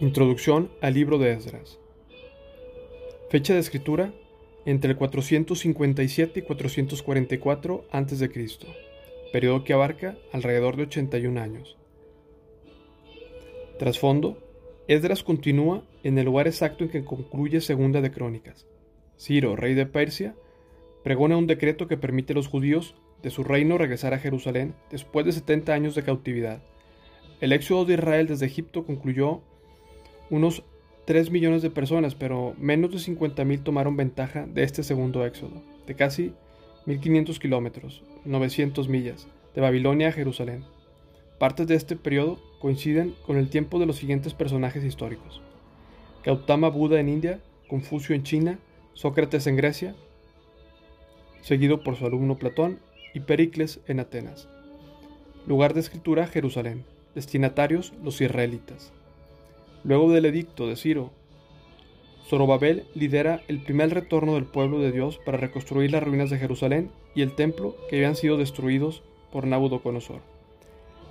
Introducción al libro de Esdras. Fecha de escritura entre el 457 y 444 a.C., periodo que abarca alrededor de 81 años. Trasfondo, Esdras continúa en el lugar exacto en que concluye Segunda de Crónicas. Ciro, rey de Persia, pregona un decreto que permite a los judíos de su reino regresar a Jerusalén después de 70 años de cautividad. El éxodo de Israel desde Egipto concluyó unos 3 millones de personas, pero menos de 50.000 tomaron ventaja de este segundo éxodo, de casi 1.500 kilómetros, 900 millas, de Babilonia a Jerusalén. Partes de este periodo coinciden con el tiempo de los siguientes personajes históricos. Gautama Buda en India, Confucio en China, Sócrates en Grecia, seguido por su alumno Platón, y Pericles en Atenas. Lugar de escritura Jerusalén. Destinatarios los israelitas. Luego del edicto de Ciro, Zorobabel lidera el primer retorno del pueblo de Dios para reconstruir las ruinas de Jerusalén y el templo que habían sido destruidos por Nabucodonosor.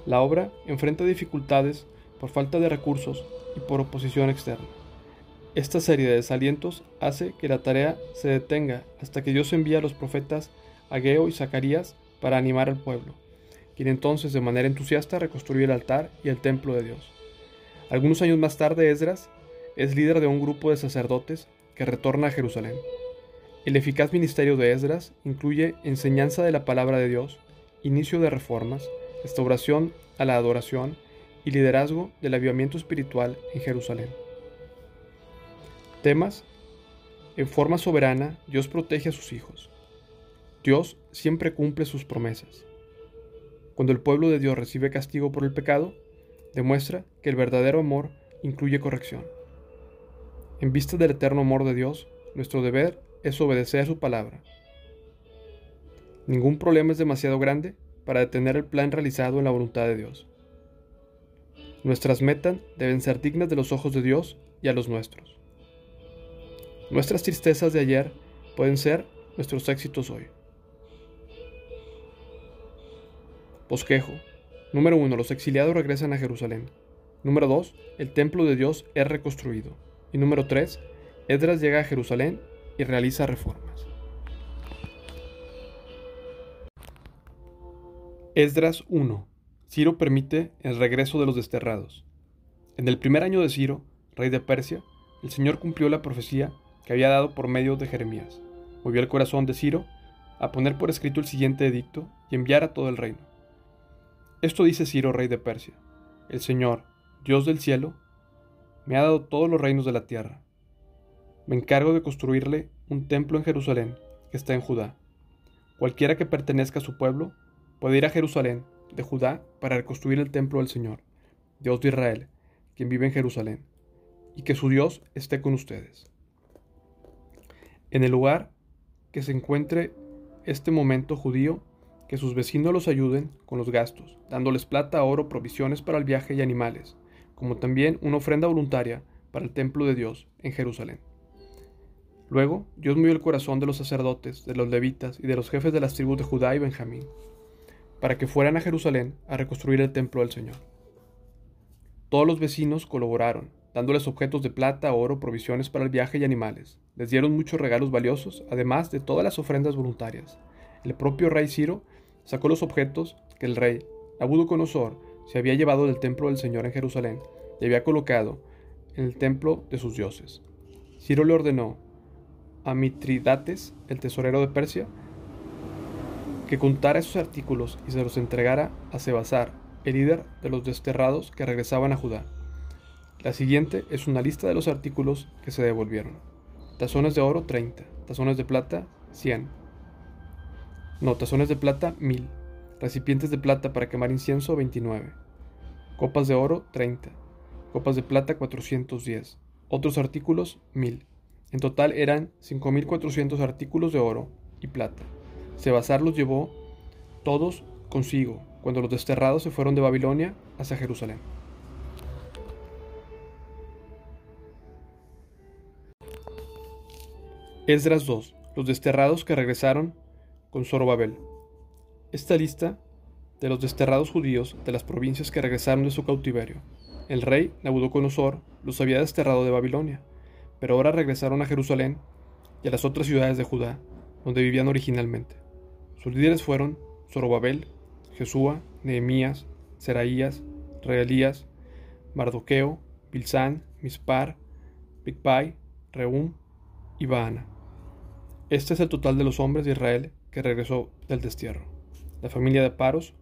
La obra enfrenta dificultades por falta de recursos y por oposición externa. Esta serie de desalientos hace que la tarea se detenga hasta que Dios envía a los profetas Ageo y Zacarías para animar al pueblo, quien entonces de manera entusiasta reconstruye el altar y el templo de Dios. Algunos años más tarde, Esdras es líder de un grupo de sacerdotes que retorna a Jerusalén. El eficaz ministerio de Esdras incluye enseñanza de la palabra de Dios, inicio de reformas, restauración a la adoración y liderazgo del avivamiento espiritual en Jerusalén. Temas. En forma soberana, Dios protege a sus hijos. Dios siempre cumple sus promesas. Cuando el pueblo de Dios recibe castigo por el pecado, demuestra que el verdadero amor incluye corrección. En vista del eterno amor de Dios, nuestro deber es obedecer a su palabra. Ningún problema es demasiado grande para detener el plan realizado en la voluntad de Dios. Nuestras metas deben ser dignas de los ojos de Dios y a los nuestros. Nuestras tristezas de ayer pueden ser nuestros éxitos hoy. Bosquejo Número 1. Los exiliados regresan a Jerusalén. Número 2. El templo de Dios es reconstruido. Y número 3. Esdras llega a Jerusalén y realiza reformas. Esdras 1. Ciro permite el regreso de los desterrados. En el primer año de Ciro, rey de Persia, el Señor cumplió la profecía que había dado por medio de Jeremías. Movió el corazón de Ciro a poner por escrito el siguiente edicto y enviar a todo el reino. Esto dice Ciro, rey de Persia. El Señor, Dios del cielo, me ha dado todos los reinos de la tierra. Me encargo de construirle un templo en Jerusalén, que está en Judá. Cualquiera que pertenezca a su pueblo puede ir a Jerusalén, de Judá, para reconstruir el templo del Señor, Dios de Israel, quien vive en Jerusalén, y que su Dios esté con ustedes. En el lugar que se encuentre este momento judío, que sus vecinos los ayuden con los gastos, dándoles plata, oro, provisiones para el viaje y animales, como también una ofrenda voluntaria para el templo de Dios en Jerusalén. Luego, Dios movió el corazón de los sacerdotes, de los levitas y de los jefes de las tribus de Judá y Benjamín, para que fueran a Jerusalén a reconstruir el templo del Señor. Todos los vecinos colaboraron, dándoles objetos de plata, oro, provisiones para el viaje y animales. Les dieron muchos regalos valiosos, además de todas las ofrendas voluntarias. El propio rey Ciro sacó los objetos que el rey Nabucodonosor se había llevado del templo del Señor en Jerusalén y había colocado en el templo de sus dioses. Ciro le ordenó a Mitridates, el tesorero de Persia, que contara esos artículos y se los entregara a Sebasar, el líder de los desterrados que regresaban a Judá. La siguiente es una lista de los artículos que se devolvieron. Tazones de oro 30, tazones de plata 100, no, tazones de plata, 1000. Recipientes de plata para quemar incienso, 29. Copas de oro, 30. Copas de plata, 410. Otros artículos, 1000. En total eran 5.400 artículos de oro y plata. Sebasar los llevó todos consigo cuando los desterrados se fueron de Babilonia hacia Jerusalén. Esdras 2. Los desterrados que regresaron con Zorobabel. Esta lista de los desterrados judíos de las provincias que regresaron de su cautiverio. El rey Nabucodonosor los había desterrado de Babilonia, pero ahora regresaron a Jerusalén y a las otras ciudades de Judá, donde vivían originalmente. Sus líderes fueron Zorobabel, Jesúa, Nehemías, Seraías, Reelías, Mardoqueo, Bilsán, Mispar, Bigpai, Reum y Baana. Este es el total de los hombres de Israel que regresó del destierro. La familia de Paros,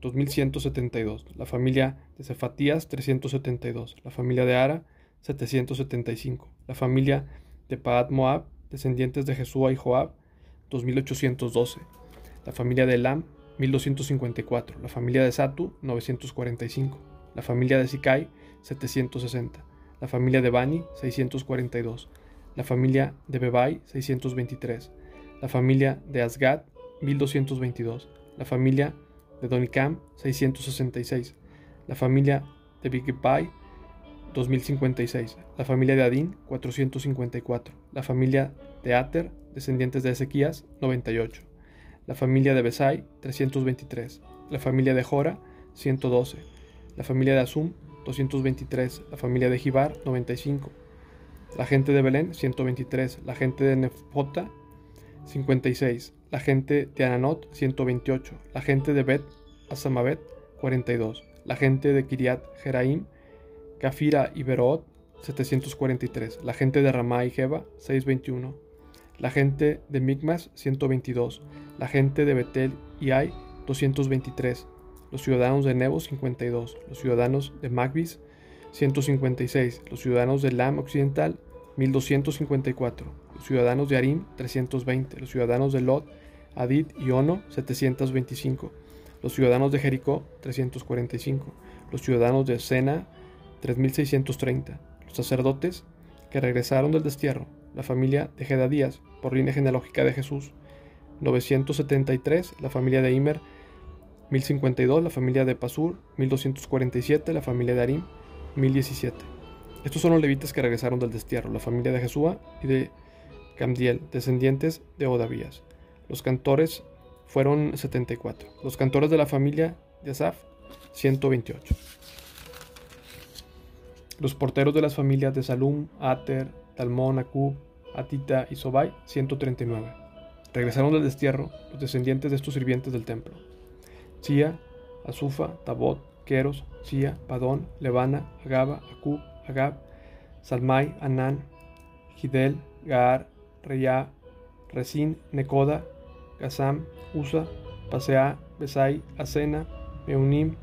2172. La familia de Cefatías, 372. La familia de Ara, 775. La familia de Paad Moab, descendientes de Jesúa y Joab, 2812. La familia de Elam, 1254. La familia de Satu, 945. La familia de Sikai, 760. La familia de Bani, 642. La familia de Bebai, 623. La familia de Asgad, 1222. La familia de Donicam, 666. La familia de Bigbai, 2056. La familia de Adín, 454. La familia de Ater, descendientes de Ezequías, 98. La familia de Besai, 323. La familia de Jora, 112. La familia de Asum, 223. La familia de Jibar, 95. La gente de Belén, 123. La gente de Nefota, 56. La gente de Ananot, 128. La gente de Bet Asamabet, 42. La gente de Kiriat Jeraim, Kafira y Beroot, 743. La gente de Ramá y Jeba, 621. La gente de Migmas, 122. La gente de Betel y Ai, 223. Los ciudadanos de Nebo, 52. Los ciudadanos de Magbis, 156. Los ciudadanos de Lam Occidental, 1254. Los ciudadanos de Arim, 320. Los ciudadanos de Lot, Adid y Ono, 725 los ciudadanos de Jericó 345, los ciudadanos de Sena 3630, los sacerdotes que regresaron del destierro, la familia de Gedadías por línea genealógica de Jesús 973, la familia de Imer 1052, la familia de Pasur 1247, la familia de Arim 1017. Estos son los levitas que regresaron del destierro, la familia de Jesúa y de Camdiel, descendientes de Odavías. Los cantores fueron 74. Los cantores de la familia de Asaf, 128. Los porteros de las familias de Salum, Ater, Talmón, Acub, Atita y Sobai, 139. Regresaron del destierro los descendientes de estos sirvientes del templo. Sia, Azufa, Tabot, Queros, Sia, Padón, Levana, Agaba, Acub, Agab, Salmai, Anán, Gidel, Gaar, Reyá, Resín, Necoda, Gazam, Usa, Pasea, Besai, Asena, Meunim,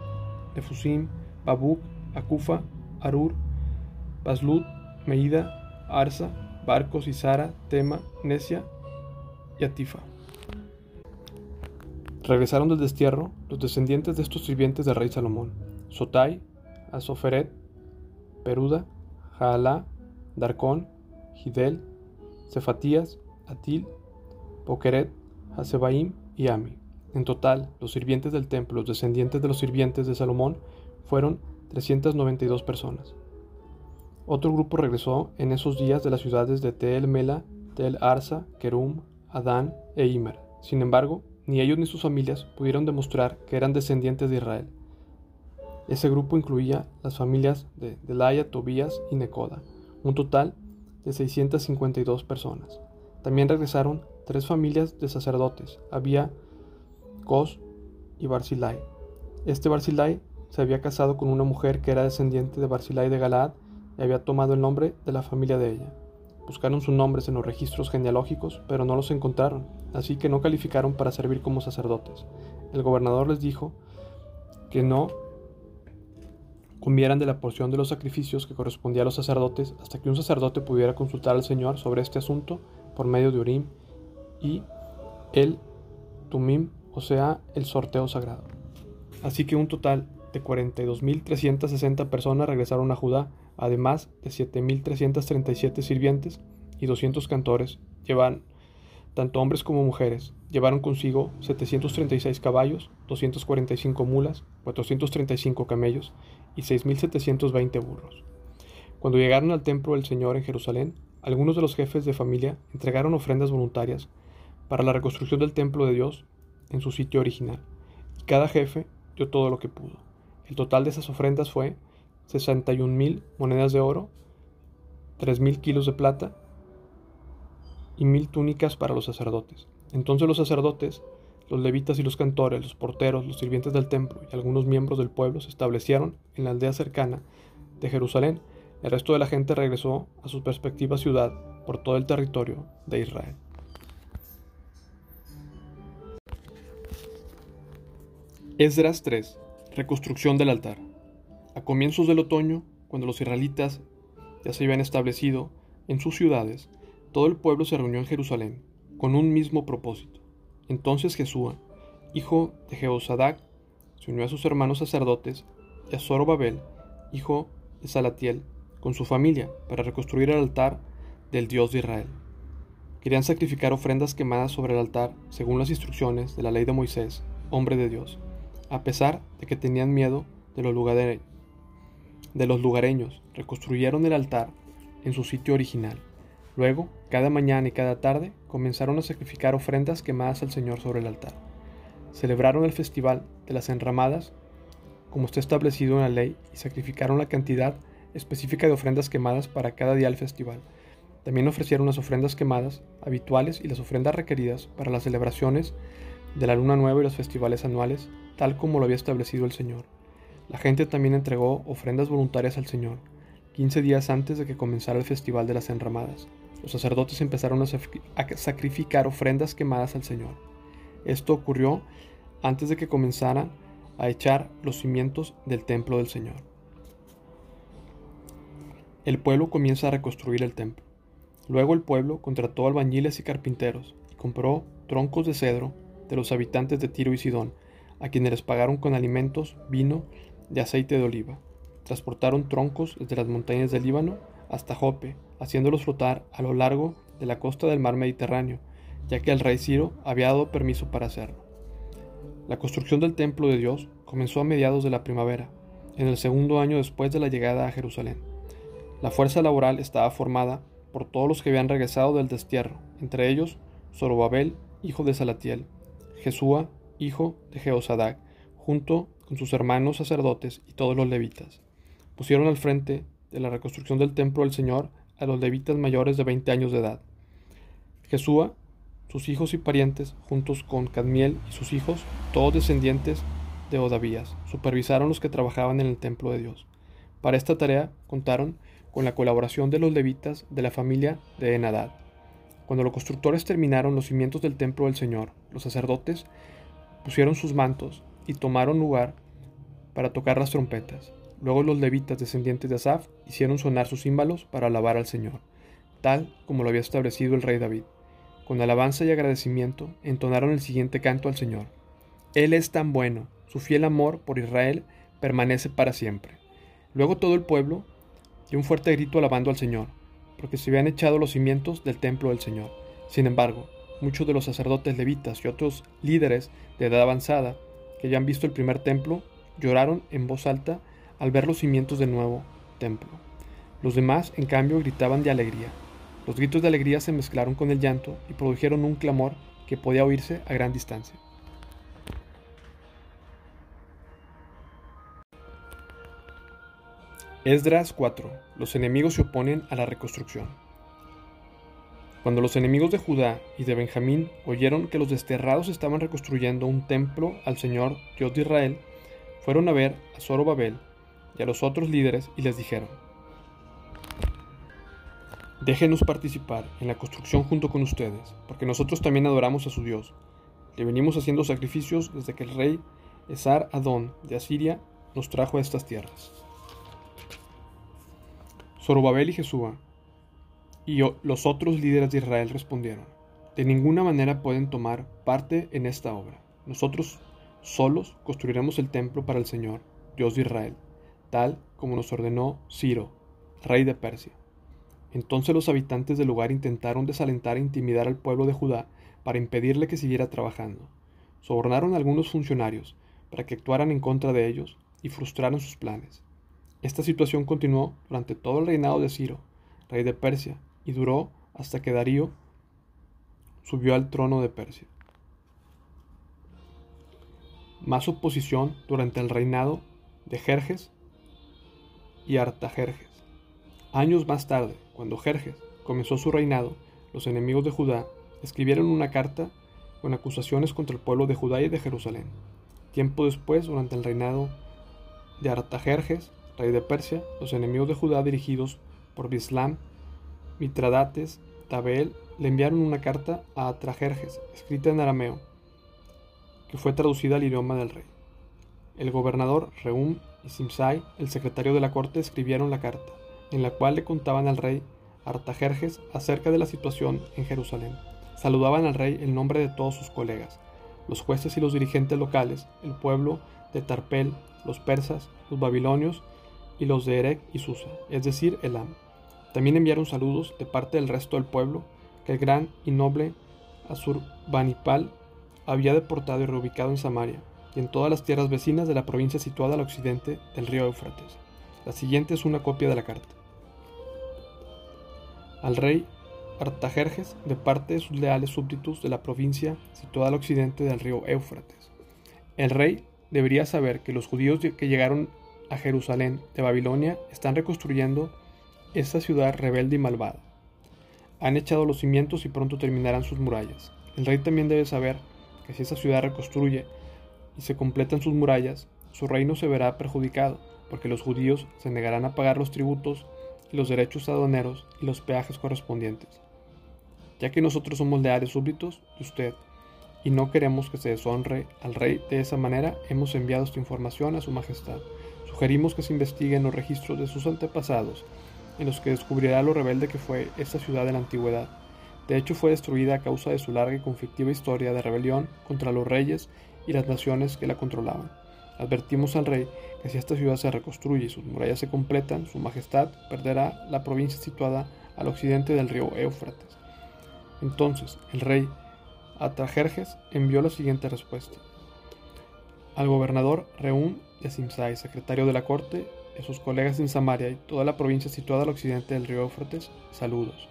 Nefusim, Babuk, Akufa, Arur, Baslut, Meida, Arsa, Barcos, Isara, Tema, Nesia y Atifa. Regresaron del destierro los descendientes de estos sirvientes del rey Salomón: Sotai, Asoferet, Peruda, Jaalá, Darcón, Gidel, Cefatías, Atil, Pokeret, Hasebaim y Ami. En total, los sirvientes del templo, los descendientes de los sirvientes de Salomón, fueron 392 personas. Otro grupo regresó en esos días de las ciudades de Tel Mela, Tel Arsa, Kerum, Adán e Imer. Sin embargo, ni ellos ni sus familias pudieron demostrar que eran descendientes de Israel. Ese grupo incluía las familias de Delaya, Tobías y Necoda, un total de 652 personas. También regresaron tres familias de sacerdotes. Había Cos y Barzilai. Este Barzilai se había casado con una mujer que era descendiente de Barzilai de Galaad y había tomado el nombre de la familia de ella. Buscaron sus nombres en los registros genealógicos, pero no los encontraron, así que no calificaron para servir como sacerdotes. El gobernador les dijo que no comieran de la porción de los sacrificios que correspondía a los sacerdotes hasta que un sacerdote pudiera consultar al Señor sobre este asunto por medio de Urim y el Tumim, o sea, el sorteo sagrado. Así que un total de 42.360 personas regresaron a Judá, además de 7.337 sirvientes y 200 cantores, llevan tanto hombres como mujeres, llevaron consigo 736 caballos, 245 mulas, 435 camellos y 6.720 burros. Cuando llegaron al templo del Señor en Jerusalén, algunos de los jefes de familia entregaron ofrendas voluntarias para la reconstrucción del templo de Dios en su sitio original, y cada jefe dio todo lo que pudo. El total de esas ofrendas fue 61.000 monedas de oro, 3.000 kilos de plata y mil túnicas para los sacerdotes. Entonces los sacerdotes, los levitas y los cantores, los porteros, los sirvientes del templo y algunos miembros del pueblo se establecieron en la aldea cercana de Jerusalén. El resto de la gente regresó a su perspectiva ciudad por todo el territorio de Israel. Esdras 3. Reconstrucción del altar. A comienzos del otoño, cuando los israelitas ya se habían establecido en sus ciudades, todo el pueblo se reunió en Jerusalén con un mismo propósito. Entonces Jesúa, hijo de Jehosadac, se unió a sus hermanos sacerdotes y a Zorobabel, hijo de Salatiel, con su familia, para reconstruir el altar del Dios de Israel. Querían sacrificar ofrendas quemadas sobre el altar según las instrucciones de la ley de Moisés, hombre de Dios, a pesar de que tenían miedo de los, lugareños, de los lugareños, reconstruyeron el altar en su sitio original. Luego, cada mañana y cada tarde, comenzaron a sacrificar ofrendas quemadas al Señor sobre el altar. Celebraron el festival de las enramadas, como está establecido en la ley, y sacrificaron la cantidad específica de ofrendas quemadas para cada día del festival. También ofrecieron las ofrendas quemadas habituales y las ofrendas requeridas para las celebraciones de la luna nueva y los festivales anuales, tal como lo había establecido el Señor. La gente también entregó ofrendas voluntarias al Señor, 15 días antes de que comenzara el festival de las enramadas los sacerdotes empezaron a sacrificar ofrendas quemadas al Señor. Esto ocurrió antes de que comenzaran a echar los cimientos del templo del Señor. El pueblo comienza a reconstruir el templo. Luego el pueblo contrató albañiles y carpinteros y compró troncos de cedro de los habitantes de Tiro y Sidón, a quienes les pagaron con alimentos, vino y aceite de oliva. Transportaron troncos desde las montañas del Líbano hasta Jope, haciéndolos flotar a lo largo de la costa del mar Mediterráneo, ya que el rey Ciro había dado permiso para hacerlo. La construcción del templo de Dios comenzó a mediados de la primavera, en el segundo año después de la llegada a Jerusalén. La fuerza laboral estaba formada por todos los que habían regresado del destierro, entre ellos Zorobabel, hijo de Salatiel, Jesúa, hijo de Jeosadac, junto con sus hermanos sacerdotes y todos los levitas. Pusieron al frente de la reconstrucción del templo del Señor a los levitas mayores de 20 años de edad. Jesúa, sus hijos y parientes, juntos con Cadmiel y sus hijos, todos descendientes de Odavías, supervisaron los que trabajaban en el templo de Dios. Para esta tarea contaron con la colaboración de los levitas de la familia de Enadad. Cuando los constructores terminaron los cimientos del templo del Señor, los sacerdotes pusieron sus mantos y tomaron lugar para tocar las trompetas. Luego los levitas descendientes de Asaf hicieron sonar sus címbalos para alabar al Señor, tal como lo había establecido el rey David. Con alabanza y agradecimiento entonaron el siguiente canto al Señor. Él es tan bueno, su fiel amor por Israel permanece para siempre. Luego todo el pueblo dio un fuerte grito alabando al Señor, porque se habían echado los cimientos del templo del Señor. Sin embargo, muchos de los sacerdotes levitas y otros líderes de edad avanzada que ya han visto el primer templo lloraron en voz alta al ver los cimientos del nuevo templo. Los demás, en cambio, gritaban de alegría. Los gritos de alegría se mezclaron con el llanto y produjeron un clamor que podía oírse a gran distancia. Esdras 4. Los enemigos se oponen a la reconstrucción. Cuando los enemigos de Judá y de Benjamín oyeron que los desterrados estaban reconstruyendo un templo al Señor Dios de Israel, fueron a ver a Zorobabel, y a los otros líderes y les dijeron, Déjenos participar en la construcción junto con ustedes, porque nosotros también adoramos a su Dios. Le venimos haciendo sacrificios desde que el rey Esar Adón de Asiria nos trajo a estas tierras. Zorobabel y Jesúa y los otros líderes de Israel respondieron, de ninguna manera pueden tomar parte en esta obra. Nosotros solos construiremos el templo para el Señor, Dios de Israel tal como nos ordenó Ciro, rey de Persia. Entonces los habitantes del lugar intentaron desalentar e intimidar al pueblo de Judá para impedirle que siguiera trabajando. Sobornaron a algunos funcionarios para que actuaran en contra de ellos y frustraran sus planes. Esta situación continuó durante todo el reinado de Ciro, rey de Persia, y duró hasta que Darío subió al trono de Persia. más oposición durante el reinado de Jerjes y Artajerjes. Años más tarde, cuando Jerjes comenzó su reinado, los enemigos de Judá escribieron una carta con acusaciones contra el pueblo de Judá y de Jerusalén. Tiempo después, durante el reinado de Artajerjes, rey de Persia, los enemigos de Judá dirigidos por Bislam, Mitradates, Tabel, le enviaron una carta a Atrajerjes, escrita en arameo, que fue traducida al idioma del rey. El gobernador Reum y Simsai, el secretario de la corte, escribieron la carta, en la cual le contaban al rey Artajerjes acerca de la situación en Jerusalén. Saludaban al rey en nombre de todos sus colegas, los jueces y los dirigentes locales, el pueblo de Tarpel, los persas, los babilonios y los de Erech y Susa, es decir, Elam. También enviaron saludos de parte del resto del pueblo que el gran y noble Asurbanipal había deportado y reubicado en Samaria y en todas las tierras vecinas de la provincia situada al occidente del río Éufrates. La siguiente es una copia de la carta. Al rey Artajerjes de parte de sus leales súbditos de la provincia situada al occidente del río Éufrates. El rey debería saber que los judíos que llegaron a Jerusalén de Babilonia están reconstruyendo esta ciudad rebelde y malvada. Han echado los cimientos y pronto terminarán sus murallas. El rey también debe saber que si esa ciudad reconstruye y se completan sus murallas, su reino se verá perjudicado, porque los judíos se negarán a pagar los tributos los derechos aduaneros y los peajes correspondientes. Ya que nosotros somos leales súbditos de usted y no queremos que se deshonre al rey de esa manera, hemos enviado esta información a su majestad. Sugerimos que se investiguen los registros de sus antepasados, en los que descubrirá lo rebelde que fue esta ciudad en la antigüedad de hecho, fue destruida a causa de su larga y conflictiva historia de rebelión contra los reyes y las naciones que la controlaban. Advertimos al rey que si esta ciudad se reconstruye y sus murallas se completan, su majestad perderá la provincia situada al occidente del río Éufrates. Entonces, el rey Atajerjes envió la siguiente respuesta. Al gobernador Reún de Simsai, secretario de la corte, y a sus colegas en Samaria y toda la provincia situada al occidente del río Éufrates, saludos.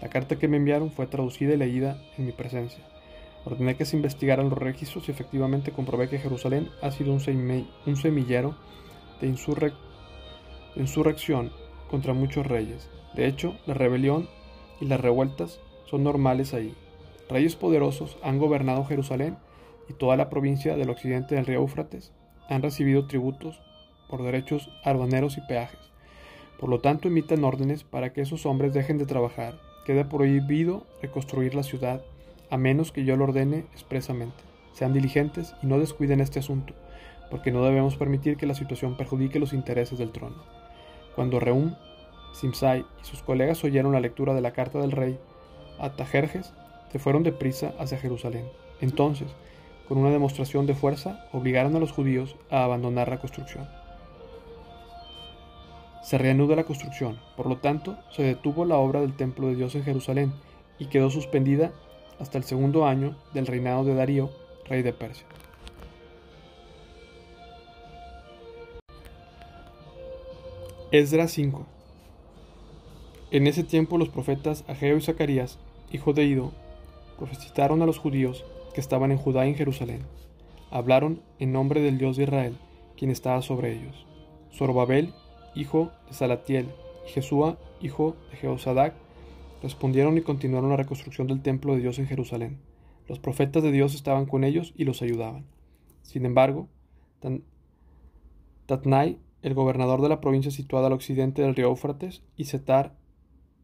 La carta que me enviaron fue traducida y leída en mi presencia. Ordené que se investigaran los registros y efectivamente comprobé que Jerusalén ha sido un, semillero de, insurrección contra muchos reyes. De hecho, la rebelión y las revueltas son normales ahí. Reyes poderosos han gobernado Jerusalén y toda la provincia del occidente del río Éufrates han recibido tributos por derechos aduaneros y peajes. Por lo tanto, emitan órdenes para que esos hombres dejen de trabajar Queda prohibido reconstruir la ciudad a menos que yo lo ordene expresamente. Sean diligentes y no descuiden este asunto, porque no debemos permitir que la situación perjudique los intereses del trono. Cuando Reum, Simsai y sus colegas oyeron la lectura de la carta del rey Atajerjes, se fueron deprisa hacia Jerusalén. Entonces, con una demostración de fuerza, obligaron a los judíos a abandonar la construcción se reanuda la construcción. Por lo tanto, se detuvo la obra del templo de Dios en Jerusalén y quedó suspendida hasta el segundo año del reinado de Darío, rey de Persia. Esdras 5 En ese tiempo los profetas Ageo y Zacarías, hijo de Ido, profetizaron a los judíos que estaban en Judá y en Jerusalén. Hablaron en nombre del Dios de Israel, quien estaba sobre ellos. Zorobabel hijo de Salatiel, y Jesúa, hijo de Jehosadac, respondieron y continuaron la reconstrucción del templo de Dios en Jerusalén. Los profetas de Dios estaban con ellos y los ayudaban. Sin embargo, Tatnai, el gobernador de la provincia situada al occidente del río Éufrates, y Setar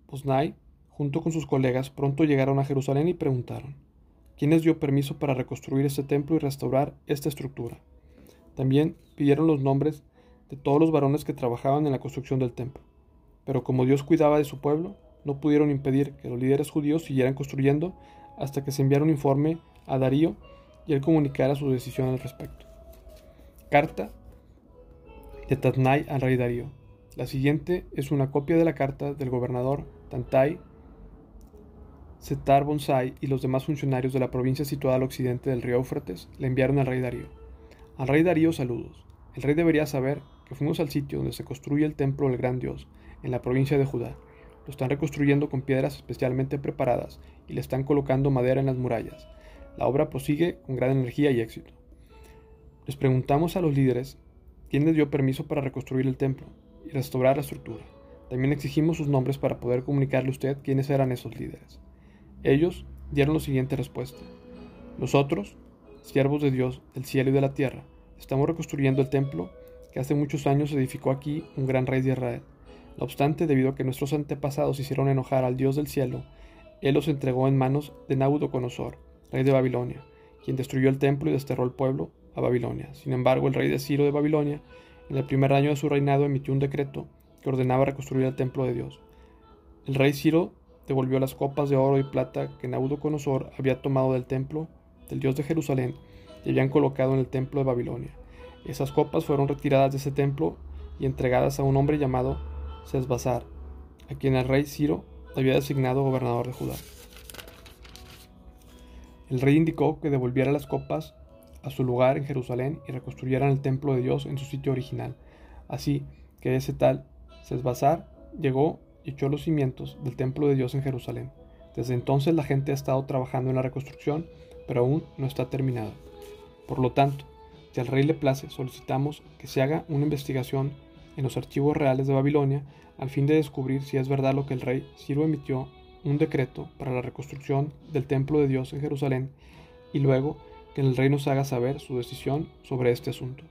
Osnai, junto con sus colegas, pronto llegaron a Jerusalén y preguntaron, ¿quién les dio permiso para reconstruir este templo y restaurar esta estructura? También pidieron los nombres de todos los varones que trabajaban en la construcción del templo. Pero como Dios cuidaba de su pueblo, no pudieron impedir que los líderes judíos siguieran construyendo hasta que se enviara un informe a Darío y él comunicara su decisión al respecto. Carta de Tatnai al rey Darío. La siguiente es una copia de la carta del gobernador Tantai, Setar Bonsai y los demás funcionarios de la provincia situada al occidente del río Éufrates le enviaron al rey Darío. Al rey Darío saludos. El rey debería saber que fuimos al sitio donde se construye el templo del gran Dios, en la provincia de Judá. Lo están reconstruyendo con piedras especialmente preparadas y le están colocando madera en las murallas. La obra prosigue con gran energía y éxito. Les preguntamos a los líderes quién les dio permiso para reconstruir el templo y restaurar la estructura. También exigimos sus nombres para poder comunicarle a usted quiénes eran esos líderes. Ellos dieron la siguiente respuesta. Nosotros, siervos de Dios del cielo y de la tierra, estamos reconstruyendo el templo que hace muchos años edificó aquí un gran rey de Israel. No obstante, debido a que nuestros antepasados hicieron enojar al Dios del cielo, él los entregó en manos de Nabucodonosor, rey de Babilonia, quien destruyó el templo y desterró el pueblo a Babilonia. Sin embargo, el rey de Ciro de Babilonia, en el primer año de su reinado, emitió un decreto que ordenaba reconstruir el templo de Dios. El rey Ciro devolvió las copas de oro y plata que Nabucodonosor había tomado del templo del Dios de Jerusalén y habían colocado en el templo de Babilonia. Esas copas fueron retiradas de ese templo y entregadas a un hombre llamado Sesbazar, a quien el rey Ciro había designado gobernador de Judá. El rey indicó que devolviera las copas a su lugar en Jerusalén y reconstruyeran el templo de Dios en su sitio original. Así que ese tal Sesbazar llegó y echó los cimientos del templo de Dios en Jerusalén. Desde entonces la gente ha estado trabajando en la reconstrucción, pero aún no está terminada. Por lo tanto, si al rey le place, solicitamos que se haga una investigación en los archivos reales de Babilonia al fin de descubrir si es verdad lo que el rey Ciro emitió un decreto para la reconstrucción del templo de Dios en Jerusalén y luego que el rey nos haga saber su decisión sobre este asunto.